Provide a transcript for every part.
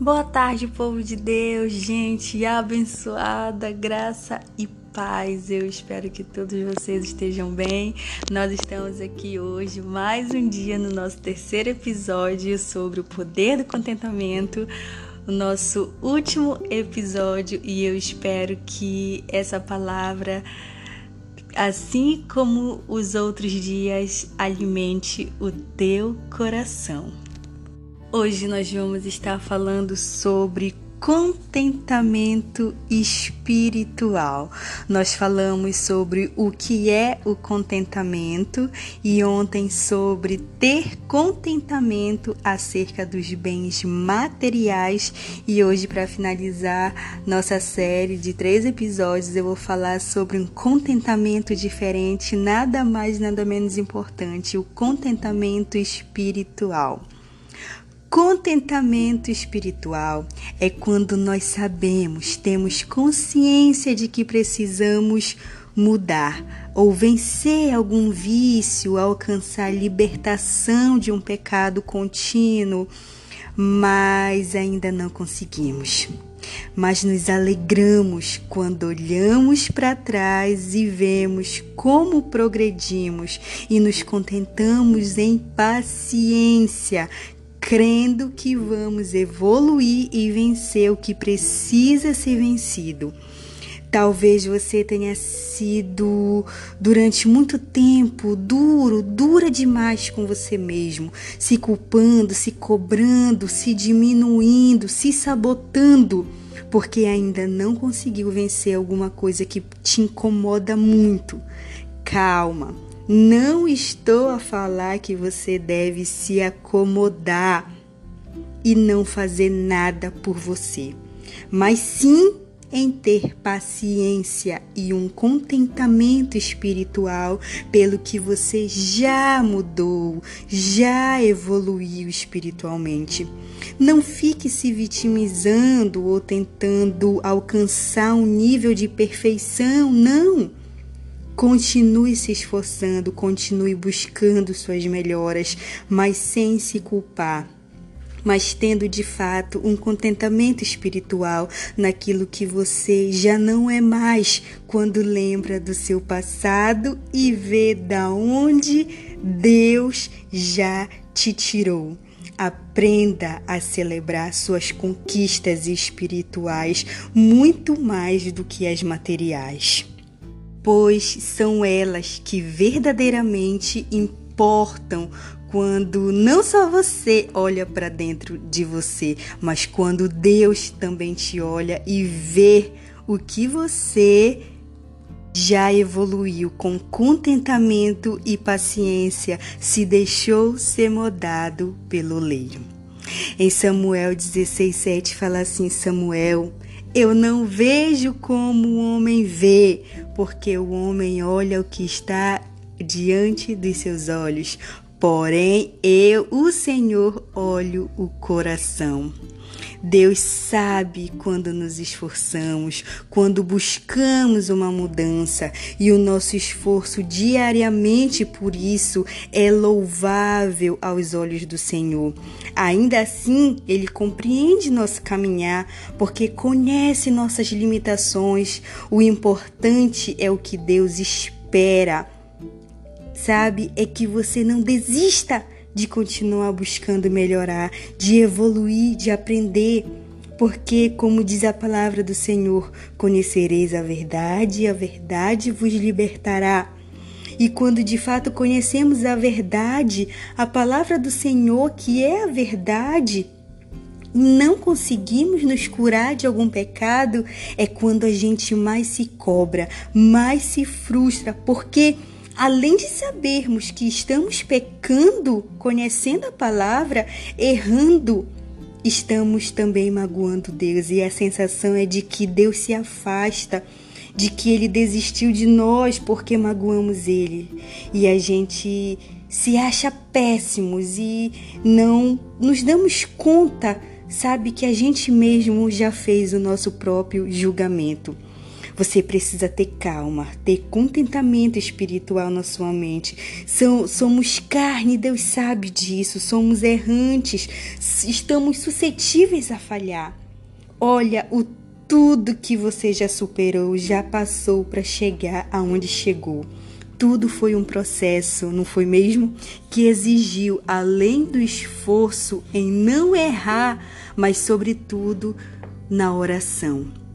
Boa tarde, povo de Deus, gente abençoada, graça e paz. Eu espero que todos vocês estejam bem. Nós estamos aqui hoje, mais um dia, no nosso terceiro episódio sobre o poder do contentamento. O nosso último episódio, e eu espero que essa palavra, assim como os outros dias, alimente o teu coração. Hoje nós vamos estar falando sobre contentamento espiritual. Nós falamos sobre o que é o contentamento e ontem sobre ter contentamento acerca dos bens materiais e hoje para finalizar nossa série de três episódios eu vou falar sobre um contentamento diferente, nada mais nada menos importante, o contentamento espiritual. Contentamento espiritual é quando nós sabemos, temos consciência de que precisamos mudar ou vencer algum vício, alcançar libertação de um pecado contínuo, mas ainda não conseguimos. Mas nos alegramos quando olhamos para trás e vemos como progredimos e nos contentamos em paciência, crendo que vamos evoluir e vencer o que precisa ser vencido. Talvez você tenha sido durante muito tempo duro, dura demais com você mesmo, se culpando, se cobrando, se diminuindo, se sabotando, porque ainda não conseguiu vencer alguma coisa que te incomoda muito. Calma, não estou a falar que você deve se acomodar e não fazer nada por você, mas sim em ter paciência e um contentamento espiritual pelo que você já mudou, já evoluiu espiritualmente. Não fique se vitimizando ou tentando alcançar um nível de perfeição, não. Continue se esforçando, continue buscando suas melhoras, mas sem se culpar mas tendo de fato um contentamento espiritual naquilo que você já não é mais quando lembra do seu passado e vê da onde Deus já te tirou. Aprenda a celebrar suas conquistas espirituais muito mais do que as materiais pois são elas que verdadeiramente importam quando não só você olha para dentro de você, mas quando Deus também te olha e vê o que você já evoluiu com contentamento e paciência, se deixou ser modado pelo leiro. Em Samuel 16:7 fala assim: Samuel, eu não vejo como o homem vê, porque o homem olha o que está diante dos seus olhos, porém eu, o Senhor, olho o coração. Deus sabe quando nos esforçamos, quando buscamos uma mudança, e o nosso esforço diariamente por isso é louvável aos olhos do Senhor. Ainda assim, Ele compreende nosso caminhar, porque conhece nossas limitações. O importante é o que Deus espera. Sabe? É que você não desista de continuar buscando melhorar, de evoluir, de aprender. Porque, como diz a palavra do Senhor, conhecereis a verdade e a verdade vos libertará. E quando de fato conhecemos a verdade, a palavra do Senhor, que é a verdade, não conseguimos nos curar de algum pecado, é quando a gente mais se cobra, mais se frustra, porque além de sabermos que estamos pecando, conhecendo a palavra, errando, estamos também magoando Deus e a sensação é de que Deus se afasta, de que ele desistiu de nós porque magoamos ele. E a gente se acha péssimos e não nos damos conta, sabe, que a gente mesmo já fez o nosso próprio julgamento. Você precisa ter calma, ter contentamento espiritual na sua mente. Somos carne, Deus sabe disso. Somos errantes, estamos suscetíveis a falhar. Olha o tudo que você já superou, já passou para chegar aonde chegou. Tudo foi um processo, não foi mesmo? Que exigiu, além do esforço em não errar, mas, sobretudo, na oração.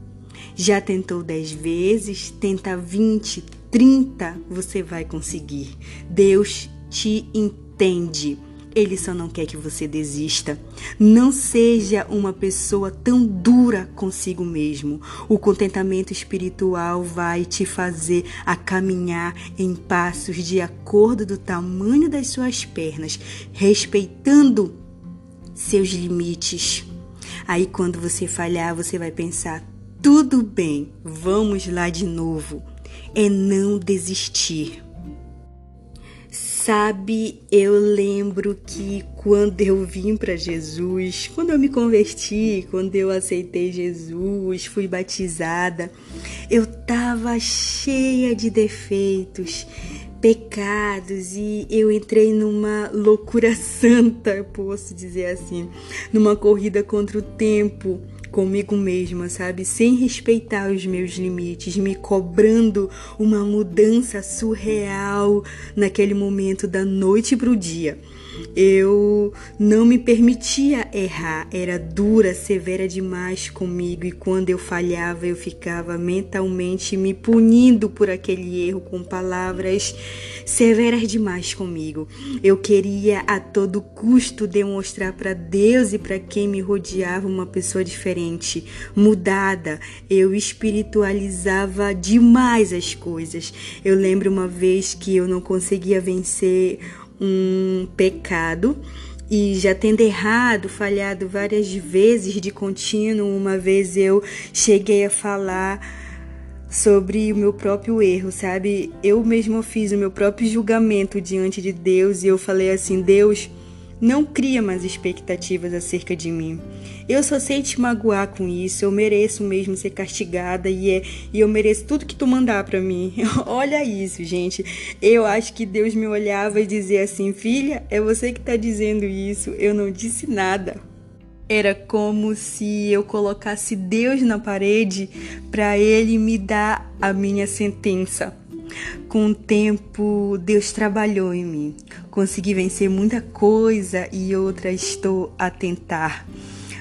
Já tentou dez vezes, tenta vinte, trinta, você vai conseguir. Deus te entende. Ele só não quer que você desista. Não seja uma pessoa tão dura consigo mesmo. O contentamento espiritual vai te fazer a caminhar em passos de acordo do tamanho das suas pernas, respeitando seus limites. Aí quando você falhar, você vai pensar: tudo bem, vamos lá de novo. É não desistir. Sabe, eu lembro que quando eu vim para Jesus, quando eu me converti, quando eu aceitei Jesus, fui batizada, eu tava cheia de defeitos, pecados e eu entrei numa loucura santa, posso dizer assim, numa corrida contra o tempo comigo mesma, sabe? Sem respeitar os meus limites, me cobrando uma mudança surreal naquele momento da noite para o dia. Eu não me permitia errar, era dura, severa demais comigo e quando eu falhava eu ficava mentalmente me punindo por aquele erro com palavras severas demais comigo. Eu queria a todo custo demonstrar para Deus e para quem me rodeava uma pessoa diferente, mudada. Eu espiritualizava demais as coisas. Eu lembro uma vez que eu não conseguia vencer um pecado e já tendo errado, falhado várias vezes de contínuo, uma vez eu cheguei a falar sobre o meu próprio erro, sabe? Eu mesma fiz o meu próprio julgamento diante de Deus e eu falei assim: Deus, não cria mais expectativas acerca de mim. Eu só sei te magoar com isso. Eu mereço mesmo ser castigada e, é, e eu mereço tudo que tu mandar para mim. Olha isso, gente. Eu acho que Deus me olhava e dizia assim: Filha, é você que tá dizendo isso. Eu não disse nada. Era como se eu colocasse Deus na parede para ele me dar a minha sentença. Com o tempo, Deus trabalhou em mim. Consegui vencer muita coisa e outra estou a tentar.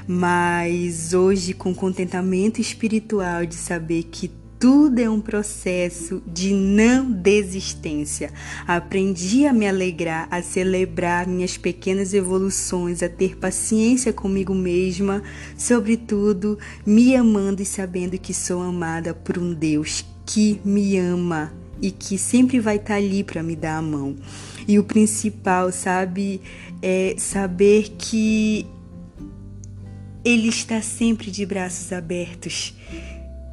Mas hoje, com contentamento espiritual de saber que tudo é um processo de não desistência. Aprendi a me alegrar, a celebrar minhas pequenas evoluções, a ter paciência comigo mesma, sobretudo me amando e sabendo que sou amada por um Deus que me ama e que sempre vai estar ali para me dar a mão. E o principal, sabe, é saber que Ele está sempre de braços abertos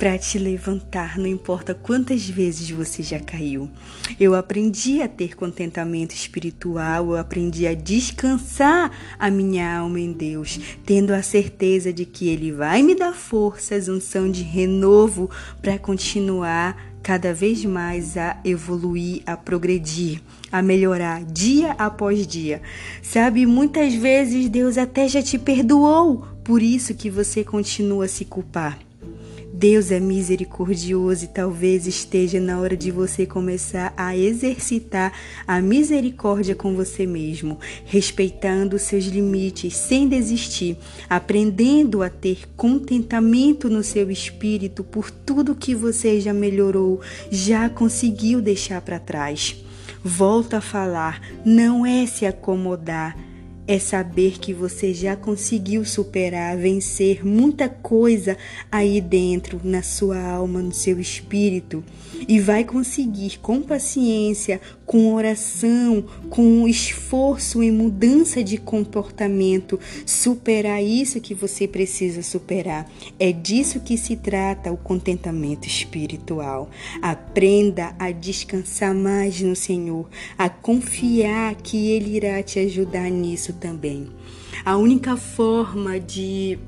para te levantar, não importa quantas vezes você já caiu. Eu aprendi a ter contentamento espiritual, eu aprendi a descansar a minha alma em Deus, tendo a certeza de que Ele vai me dar forças, unção de renovo para continuar cada vez mais a evoluir, a progredir, a melhorar dia após dia. Sabe, muitas vezes Deus até já te perdoou, por isso que você continua a se culpar. Deus é misericordioso e talvez esteja na hora de você começar a exercitar a misericórdia com você mesmo, respeitando seus limites sem desistir, aprendendo a ter contentamento no seu espírito por tudo que você já melhorou, já conseguiu deixar para trás. Volto a falar, não é se acomodar é saber que você já conseguiu superar, vencer muita coisa aí dentro, na sua alma, no seu espírito, e vai conseguir com paciência, com oração, com esforço em mudança de comportamento, superar isso que você precisa superar. É disso que se trata o contentamento espiritual. Aprenda a descansar mais no Senhor, a confiar que Ele irá te ajudar nisso também. A única forma de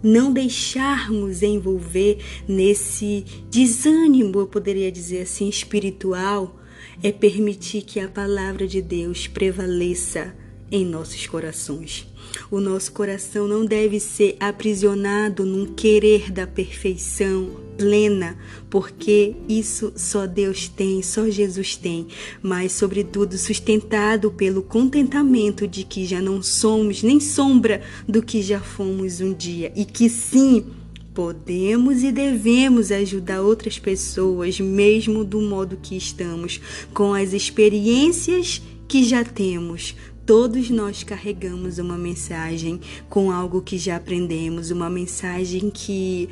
não deixarmos envolver nesse desânimo, eu poderia dizer assim, espiritual, é permitir que a palavra de Deus prevaleça em nossos corações. O nosso coração não deve ser aprisionado num querer da perfeição plena, porque isso só Deus tem, só Jesus tem, mas, sobretudo, sustentado pelo contentamento de que já não somos nem sombra do que já fomos um dia e que sim. Podemos e devemos ajudar outras pessoas, mesmo do modo que estamos, com as experiências que já temos, Todos nós carregamos uma mensagem com algo que já aprendemos, uma mensagem que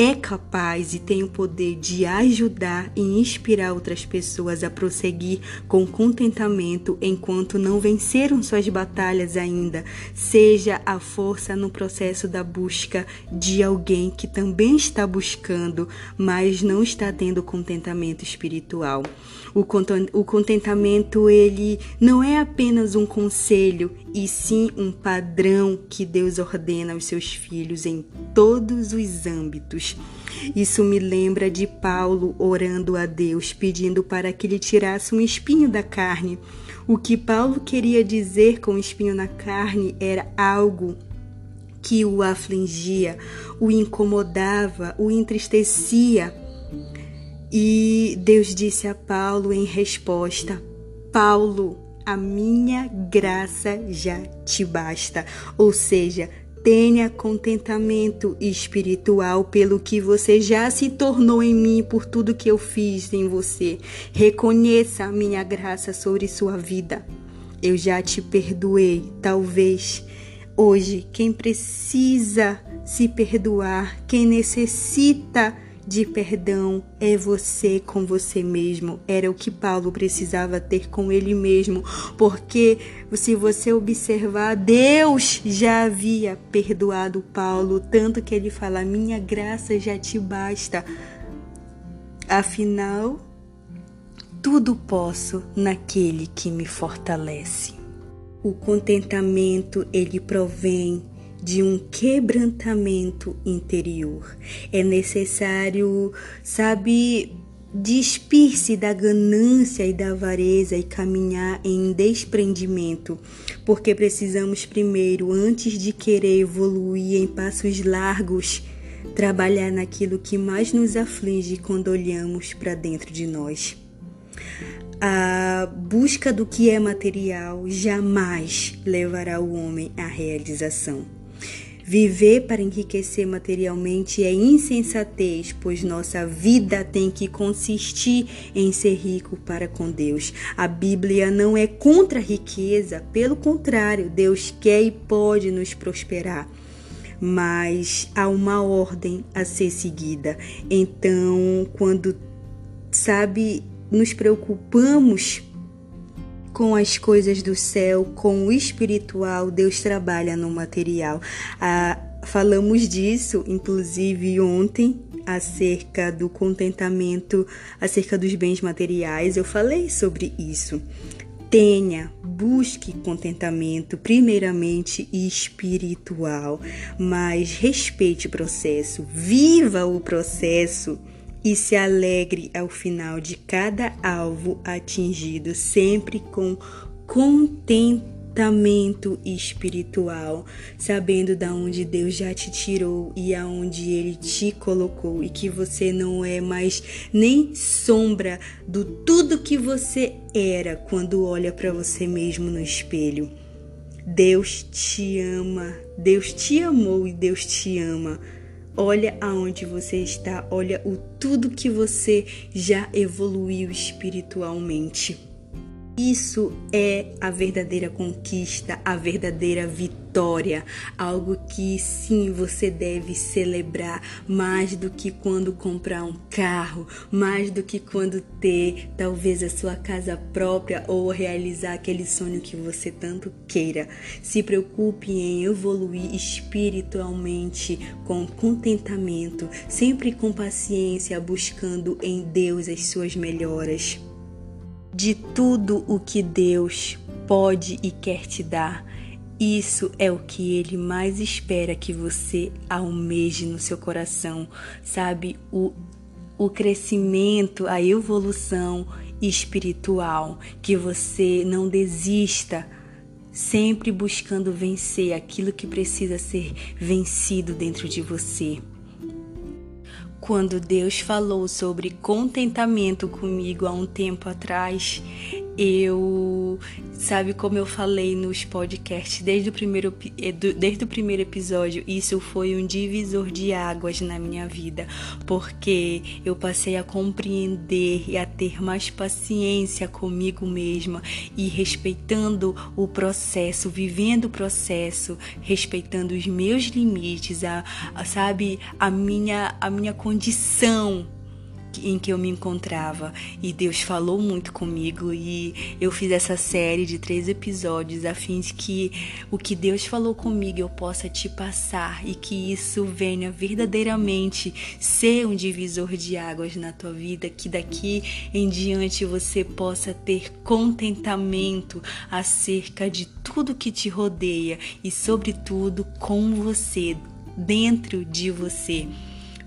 é capaz e tem o poder de ajudar e inspirar outras pessoas a prosseguir com contentamento enquanto não venceram suas batalhas ainda, seja a força no processo da busca de alguém que também está buscando, mas não está tendo contentamento espiritual. O contentamento ele não é apenas um conselho, e sim um padrão que Deus ordena aos seus filhos em todos os âmbitos. Isso me lembra de Paulo orando a Deus, pedindo para que lhe tirasse um espinho da carne. O que Paulo queria dizer com espinho na carne era algo que o afligia, o incomodava, o entristecia. E Deus disse a Paulo em resposta: Paulo, a minha graça já te basta. Ou seja, tenha contentamento espiritual pelo que você já se tornou em mim, por tudo que eu fiz em você. Reconheça a minha graça sobre sua vida. Eu já te perdoei. Talvez hoje quem precisa se perdoar, quem necessita de perdão é você com você mesmo. Era o que Paulo precisava ter com ele mesmo, porque se você observar, Deus já havia perdoado Paulo, tanto que ele fala: "Minha graça já te basta". Afinal, tudo posso naquele que me fortalece. O contentamento ele provém de um quebrantamento interior. É necessário, sabe, despir-se da ganância e da avareza e caminhar em desprendimento, porque precisamos primeiro, antes de querer evoluir em passos largos, trabalhar naquilo que mais nos aflige quando olhamos para dentro de nós. A busca do que é material jamais levará o homem à realização. Viver para enriquecer materialmente é insensatez, pois nossa vida tem que consistir em ser rico para com Deus. A Bíblia não é contra a riqueza, pelo contrário, Deus quer e pode nos prosperar. Mas há uma ordem a ser seguida. Então, quando sabe, nos preocupamos com as coisas do céu, com o espiritual, Deus trabalha no material. Ah, falamos disso, inclusive, ontem, acerca do contentamento, acerca dos bens materiais. Eu falei sobre isso. Tenha, busque contentamento, primeiramente espiritual, mas respeite o processo, viva o processo e se alegre ao final de cada alvo atingido, sempre com contentamento espiritual, sabendo da onde Deus já te tirou e aonde ele te colocou e que você não é mais nem sombra do tudo que você era quando olha para você mesmo no espelho. Deus te ama, Deus te amou e Deus te ama. Olha aonde você está, olha o tudo que você já evoluiu espiritualmente. Isso é a verdadeira conquista, a verdadeira vitória, algo que sim você deve celebrar mais do que quando comprar um carro, mais do que quando ter talvez a sua casa própria ou realizar aquele sonho que você tanto queira. Se preocupe em evoluir espiritualmente com contentamento, sempre com paciência, buscando em Deus as suas melhoras de tudo o que Deus pode e quer te dar. Isso é o que ele mais espera que você almeje no seu coração, sabe? O, o crescimento, a evolução espiritual, que você não desista, sempre buscando vencer aquilo que precisa ser vencido dentro de você. Quando Deus falou sobre contentamento comigo há um tempo atrás, eu, sabe como eu falei nos podcasts desde o primeiro, eh, desde o primeiro episódio, isso foi um divisor de águas na minha vida, porque eu passei a compreender e a ter mais paciência comigo mesma e respeitando o processo, vivendo o processo, respeitando os meus limites, a, a sabe, a minha, a minha condição em que eu me encontrava. E Deus falou muito comigo e eu fiz essa série de três episódios a fim de que o que Deus falou comigo eu possa te passar e que isso venha verdadeiramente ser um divisor de águas na tua vida, que daqui em diante você possa ter contentamento acerca de tudo que te rodeia e sobretudo com você, dentro de você,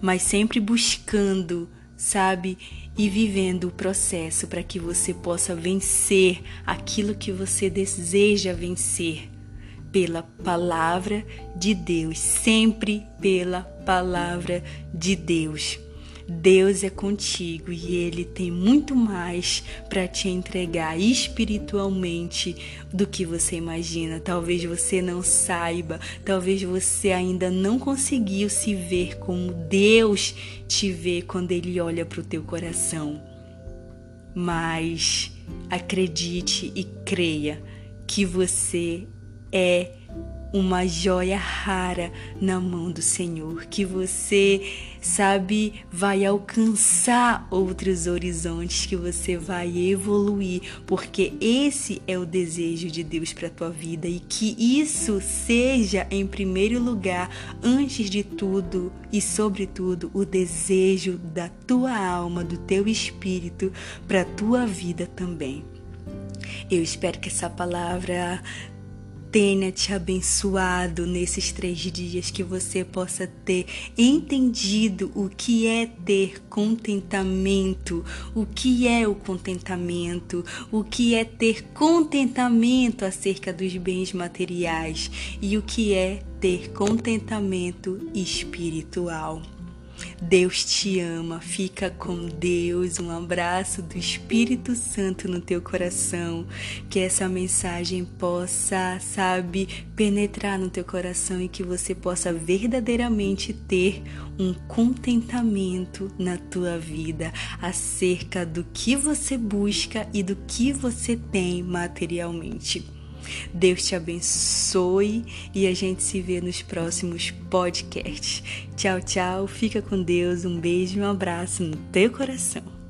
mas sempre buscando sabe? E vivendo o processo para que você possa vencer aquilo que você deseja vencer pela palavra de Deus, sempre pela palavra de Deus. Deus é contigo e Ele tem muito mais para te entregar espiritualmente do que você imagina. Talvez você não saiba, talvez você ainda não conseguiu se ver como Deus te vê quando Ele olha para o teu coração. Mas acredite e creia que você é uma joia rara na mão do Senhor, que você, sabe, vai alcançar outros horizontes, que você vai evoluir, porque esse é o desejo de Deus para tua vida e que isso seja em primeiro lugar, antes de tudo e sobretudo, o desejo da tua alma, do teu espírito para tua vida também. Eu espero que essa palavra tenha te abençoado nesses três dias, que você possa ter entendido o que é ter contentamento, o que é o contentamento, o que é ter contentamento acerca dos bens materiais e o que é ter contentamento espiritual. Deus te ama, fica com Deus. Um abraço do Espírito Santo no teu coração. Que essa mensagem possa, sabe, penetrar no teu coração e que você possa verdadeiramente ter um contentamento na tua vida acerca do que você busca e do que você tem materialmente. Deus te abençoe e a gente se vê nos próximos podcasts. Tchau, tchau. Fica com Deus. Um beijo e um abraço no teu coração.